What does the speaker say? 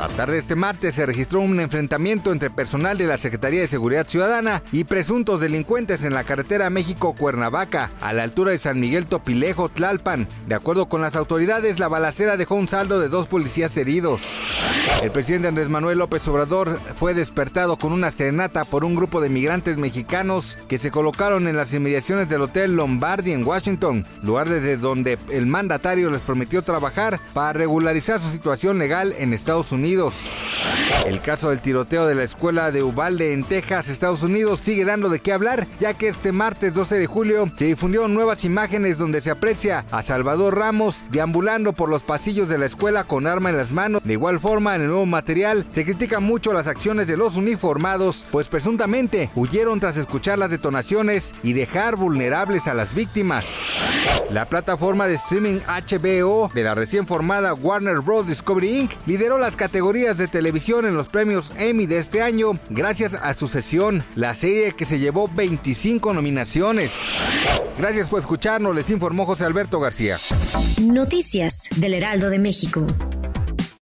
A tarde de este martes se registró un enfrentamiento entre personal de la Secretaría de Seguridad Ciudadana y presuntos delincuentes en la carretera México-Cuernavaca, a la altura de San Miguel Topilejo, Tlalpan. De acuerdo con las autoridades, la balacera dejó un saldo de dos policías heridos. El presidente Andrés Manuel López Obrador fue despertado con una serenata por un grupo de migrantes mexicanos que se colocaron en las inmediaciones del Hotel Lombardi en Washington, lugar desde donde el mandatario les prometió trabajar para regularizar su situación legal en Estados El caso del tiroteo de la escuela de Uvalde en Texas, Estados Unidos, sigue dando de qué hablar, ya que este martes 12 de julio se difundieron nuevas imágenes donde se aprecia a Salvador Ramos deambulando por los pasillos de la escuela con arma en las manos. De igual forma, en el nuevo material se critican mucho las acciones de los uniformados, pues presuntamente huyeron tras escuchar las detonaciones y dejar vulnerables a las víctimas. La plataforma de streaming HBO de la recién formada Warner Bros. Discovery Inc. lideró las categorías de televisión en los premios Emmy de este año gracias a su sesión, la serie que se llevó 25 nominaciones. Gracias por escucharnos, les informó José Alberto García. Noticias del Heraldo de México.